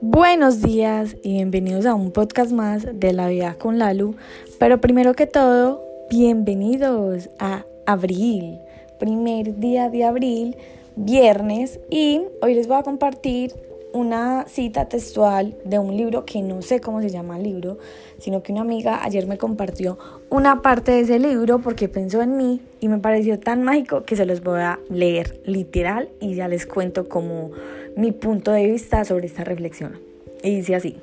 Buenos días y bienvenidos a un podcast más de la vida con Lalu. Pero primero que todo, bienvenidos a abril, primer día de abril, viernes, y hoy les voy a compartir una cita textual de un libro que no sé cómo se llama el libro, sino que una amiga ayer me compartió una parte de ese libro porque pensó en mí y me pareció tan mágico que se los voy a leer literal y ya les cuento como mi punto de vista sobre esta reflexión. Y dice así.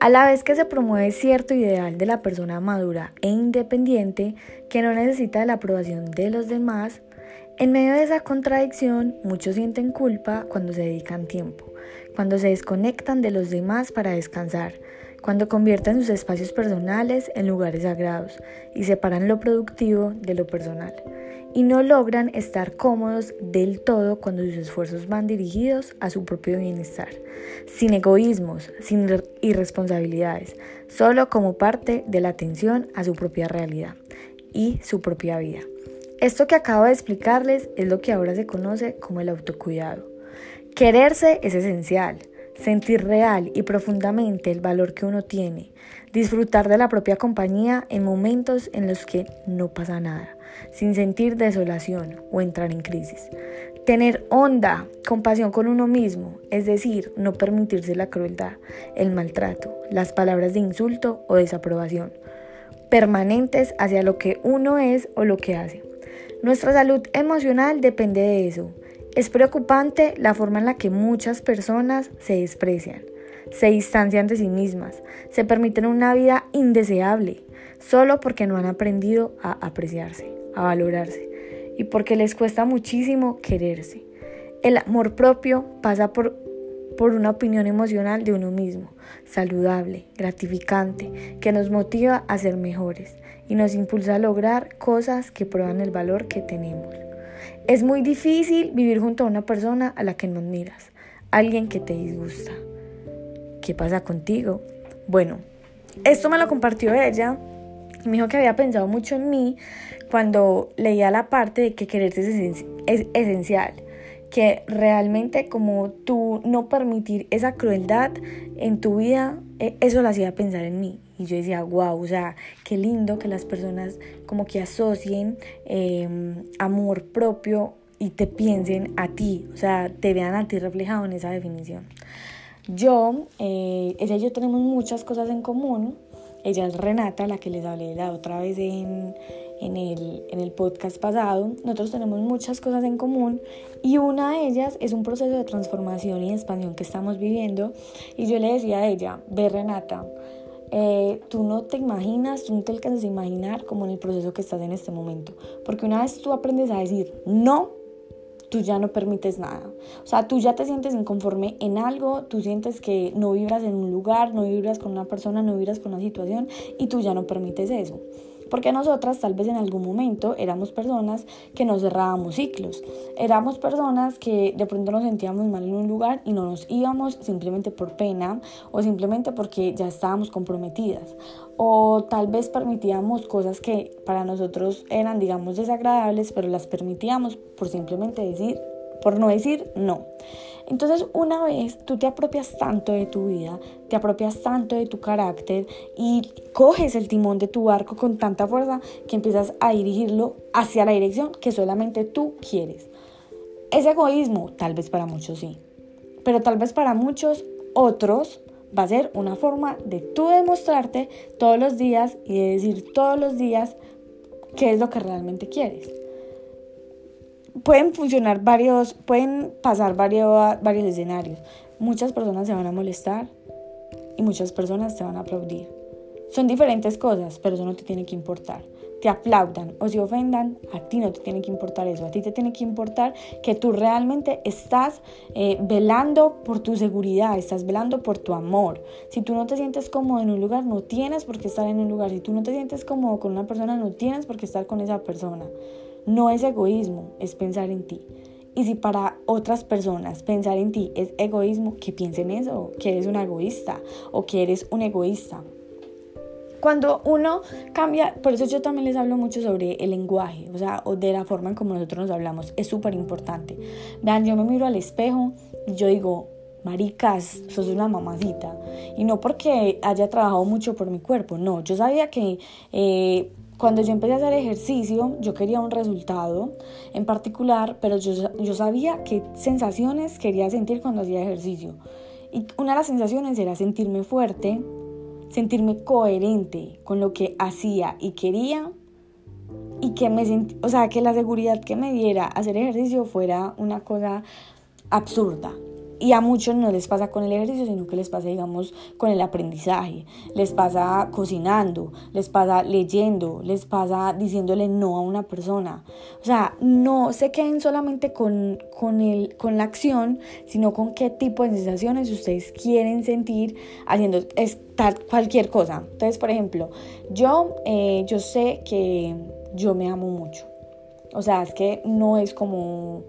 A la vez que se promueve cierto ideal de la persona madura e independiente que no necesita de la aprobación de los demás, en medio de esa contradicción muchos sienten culpa cuando se dedican tiempo, cuando se desconectan de los demás para descansar, cuando convierten sus espacios personales en lugares sagrados y separan lo productivo de lo personal y no logran estar cómodos del todo cuando sus esfuerzos van dirigidos a su propio bienestar, sin egoísmos, sin irresponsabilidades, solo como parte de la atención a su propia realidad y su propia vida. Esto que acabo de explicarles es lo que ahora se conoce como el autocuidado. Quererse es esencial, sentir real y profundamente el valor que uno tiene, disfrutar de la propia compañía en momentos en los que no pasa nada, sin sentir desolación o entrar en crisis. Tener honda compasión con uno mismo, es decir, no permitirse la crueldad, el maltrato, las palabras de insulto o desaprobación, permanentes hacia lo que uno es o lo que hace. Nuestra salud emocional depende de eso. Es preocupante la forma en la que muchas personas se desprecian se distancian de sí mismas, se permiten una vida indeseable, solo porque no han aprendido a apreciarse, a valorarse y porque les cuesta muchísimo quererse. El amor propio pasa por, por una opinión emocional de uno mismo, saludable, gratificante, que nos motiva a ser mejores y nos impulsa a lograr cosas que prueban el valor que tenemos. Es muy difícil vivir junto a una persona a la que no admiras, alguien que te disgusta. ¿qué pasa contigo? Bueno, esto me lo compartió ella y me dijo que había pensado mucho en mí cuando leía la parte de que quererse es, esencial, que realmente como tú no permitir esa crueldad en tu vida, e, eso lo hacía pensar en mí. Y yo decía, wow, o sea, qué lindo que las personas como que asocien em, amor propio y te piensen a ti, o sea, te vean a ti reflejado en esa definición. Yo, eh, ella y yo tenemos muchas cosas en común. Ella es Renata, la que les hablé la otra vez en, en, el, en el podcast pasado. Nosotros tenemos muchas cosas en común y una de ellas es un proceso de transformación y expansión que estamos viviendo. Y yo le decía a ella, ve Renata, eh, tú no te imaginas, tú no te alcanzas a imaginar como en el proceso que estás en este momento. Porque una vez tú aprendes a decir no, tú ya no permites nada. O sea, tú ya te sientes inconforme en algo, tú sientes que no vibras en un lugar, no vibras con una persona, no vibras con una situación y tú ya no permites eso. Porque nosotras tal vez en algún momento éramos personas que nos cerrábamos ciclos. Éramos personas que de pronto nos sentíamos mal en un lugar y no nos íbamos simplemente por pena o simplemente porque ya estábamos comprometidas. O tal vez permitíamos cosas que para nosotros eran, digamos, desagradables, pero las permitíamos por simplemente decir, por no decir no. Entonces una vez tú te apropias tanto de tu vida, te apropias tanto de tu carácter y coges el timón de tu barco con tanta fuerza que empiezas a dirigirlo hacia la dirección que solamente tú quieres. Es egoísmo, tal vez para muchos sí, pero tal vez para muchos otros va a ser una forma de tú demostrarte todos los días y de decir todos los días qué es lo que realmente quieres pueden funcionar varios, pueden pasar varios, varios escenarios. Muchas personas se van a molestar y muchas personas te van a aplaudir. Son diferentes cosas, pero eso no te tiene que importar. Te aplaudan o se ofendan, a ti no te tiene que importar eso. A ti te tiene que importar que tú realmente estás eh, velando por tu seguridad, estás velando por tu amor. Si tú no te sientes cómodo en un lugar, no tienes por qué estar en un lugar. Si tú no te sientes cómodo con una persona, no tienes por qué estar con esa persona. No es egoísmo, es pensar en ti. Y si para otras personas pensar en ti es egoísmo, que piensen eso, que eres un egoísta o que eres un egoísta. cuando uno cambia, por eso yo también les hablo mucho sobre el lenguaje, o sea, o de la forma en como nosotros nos hablamos, es súper importante. Vean, yo me miro al espejo y yo digo, maricas, sos una mamacita. Y no porque haya trabajado mucho por mi cuerpo, no, yo sabía que... Eh, cuando yo empecé a hacer ejercicio, yo quería un resultado en particular, pero yo, yo sabía qué sensaciones quería sentir cuando hacía ejercicio. Y una de las sensaciones era sentirme fuerte, sentirme coherente con lo que hacía y quería y que me o sea, que la seguridad que me diera hacer ejercicio fuera una cosa absurda, y a muchos no les pasa con el ejercicio, sino que les pasa, digamos, con el aprendizaje, les pasa cocinando, les pasa leyendo, les pasa diciéndole no a una persona. O sea, no se queden solamente con, con, el, con la acción, sino con qué tipo de sensaciones ustedes quieren sentir haciendo cualquier cosa. Entonces, por ejemplo, yo, eh, yo sé que yo me amo mucho. O sea, es que no es como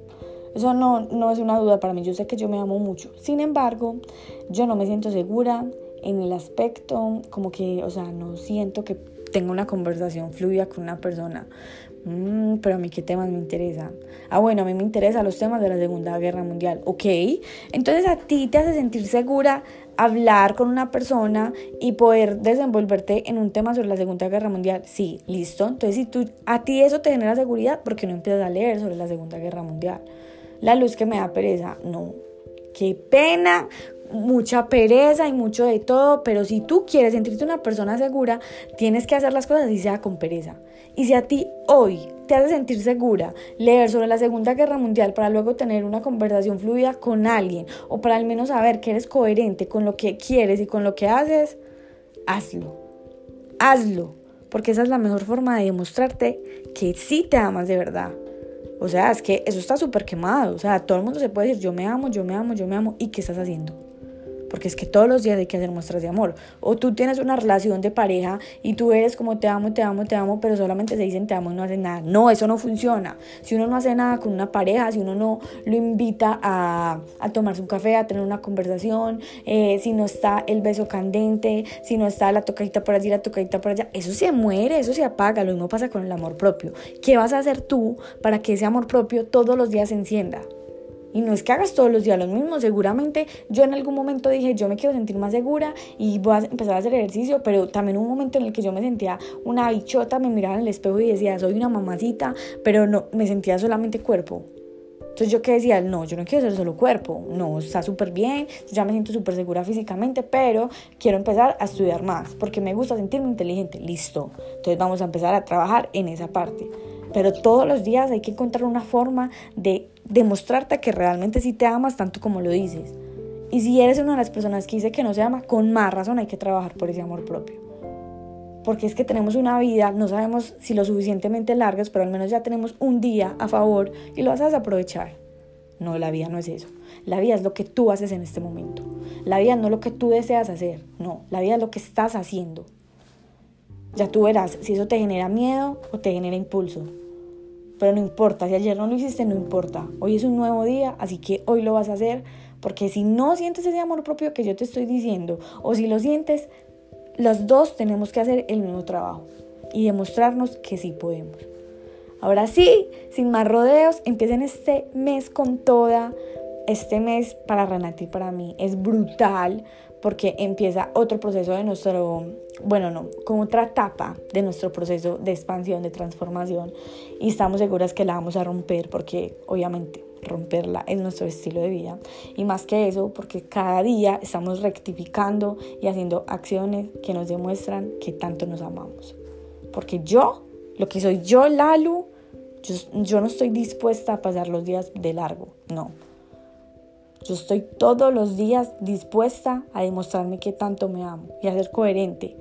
eso no, no es una duda para mí, yo sé que yo me amo mucho. Sin embargo, yo no me siento segura en el aspecto, como que, o sea, no siento que tenga una conversación fluida con una persona. Mm, pero a mí qué temas me interesa. Ah, bueno, a mí me interesan los temas de la Segunda Guerra Mundial. Ok, entonces a ti te hace sentir segura hablar con una persona y poder desenvolverte en un tema sobre la Segunda Guerra Mundial. Sí, listo. Entonces si tú, a ti eso te genera seguridad, ¿por qué no empiezas a leer sobre la Segunda Guerra Mundial? La luz que me da pereza, no. Qué pena, mucha pereza y mucho de todo, pero si tú quieres sentirte una persona segura, tienes que hacer las cosas y sea con pereza. Y si a ti hoy te hace sentir segura leer sobre la Segunda Guerra Mundial para luego tener una conversación fluida con alguien o para al menos saber que eres coherente con lo que quieres y con lo que haces, hazlo. Hazlo, porque esa es la mejor forma de demostrarte que sí te amas de verdad. O sea, es que eso está súper quemado. O sea, todo el mundo se puede decir, yo me amo, yo me amo, yo me amo. ¿Y qué estás haciendo? Porque es que todos los días hay que hacer muestras de amor. O tú tienes una relación de pareja y tú eres como te amo, te amo, te amo, pero solamente se dicen te amo y no hacen nada. No, eso no funciona. Si uno no hace nada con una pareja, si uno no lo invita a, a tomarse un café, a tener una conversación, eh, si no está el beso candente, si no está la tocadita por allí, la tocadita por allá, eso se muere, eso se apaga. Lo mismo pasa con el amor propio. ¿Qué vas a hacer tú para que ese amor propio todos los días se encienda? Y no es que hagas todos los días lo mismo, seguramente yo en algún momento dije, yo me quiero sentir más segura y voy a empezar a hacer ejercicio, pero también un momento en el que yo me sentía una bichota, me miraba en el espejo y decía, soy una mamacita, pero no, me sentía solamente cuerpo. Entonces yo que decía, no, yo no quiero ser solo cuerpo, no, está súper bien, ya me siento súper segura físicamente, pero quiero empezar a estudiar más, porque me gusta sentirme inteligente, listo. Entonces vamos a empezar a trabajar en esa parte. Pero todos los días hay que encontrar una forma de demostrarte que realmente sí te amas tanto como lo dices. Y si eres una de las personas que dice que no se ama, con más razón hay que trabajar por ese amor propio. Porque es que tenemos una vida, no sabemos si lo suficientemente largas, pero al menos ya tenemos un día a favor y lo vas a aprovechar. No, la vida no es eso. La vida es lo que tú haces en este momento. La vida no es lo que tú deseas hacer. No, la vida es lo que estás haciendo. Ya tú verás si eso te genera miedo o te genera impulso. Pero no importa, si ayer no lo hiciste, no importa. Hoy es un nuevo día, así que hoy lo vas a hacer. Porque si no sientes ese amor propio que yo te estoy diciendo, o si lo sientes, los dos tenemos que hacer el mismo trabajo y demostrarnos que sí podemos. Ahora sí, sin más rodeos, empiecen este mes con toda. Este mes para Renata y para mí es brutal porque empieza otro proceso de nuestro, bueno, no, con otra etapa de nuestro proceso de expansión, de transformación y estamos seguras que la vamos a romper porque obviamente romperla es nuestro estilo de vida y más que eso porque cada día estamos rectificando y haciendo acciones que nos demuestran que tanto nos amamos. Porque yo, lo que soy yo, Lalu, yo, yo no estoy dispuesta a pasar los días de largo, no yo estoy todos los días dispuesta a demostrarme que tanto me amo y a ser coherente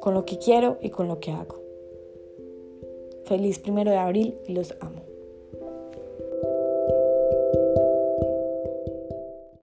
con lo que quiero y con lo que hago. Feliz primero de abril y los amo.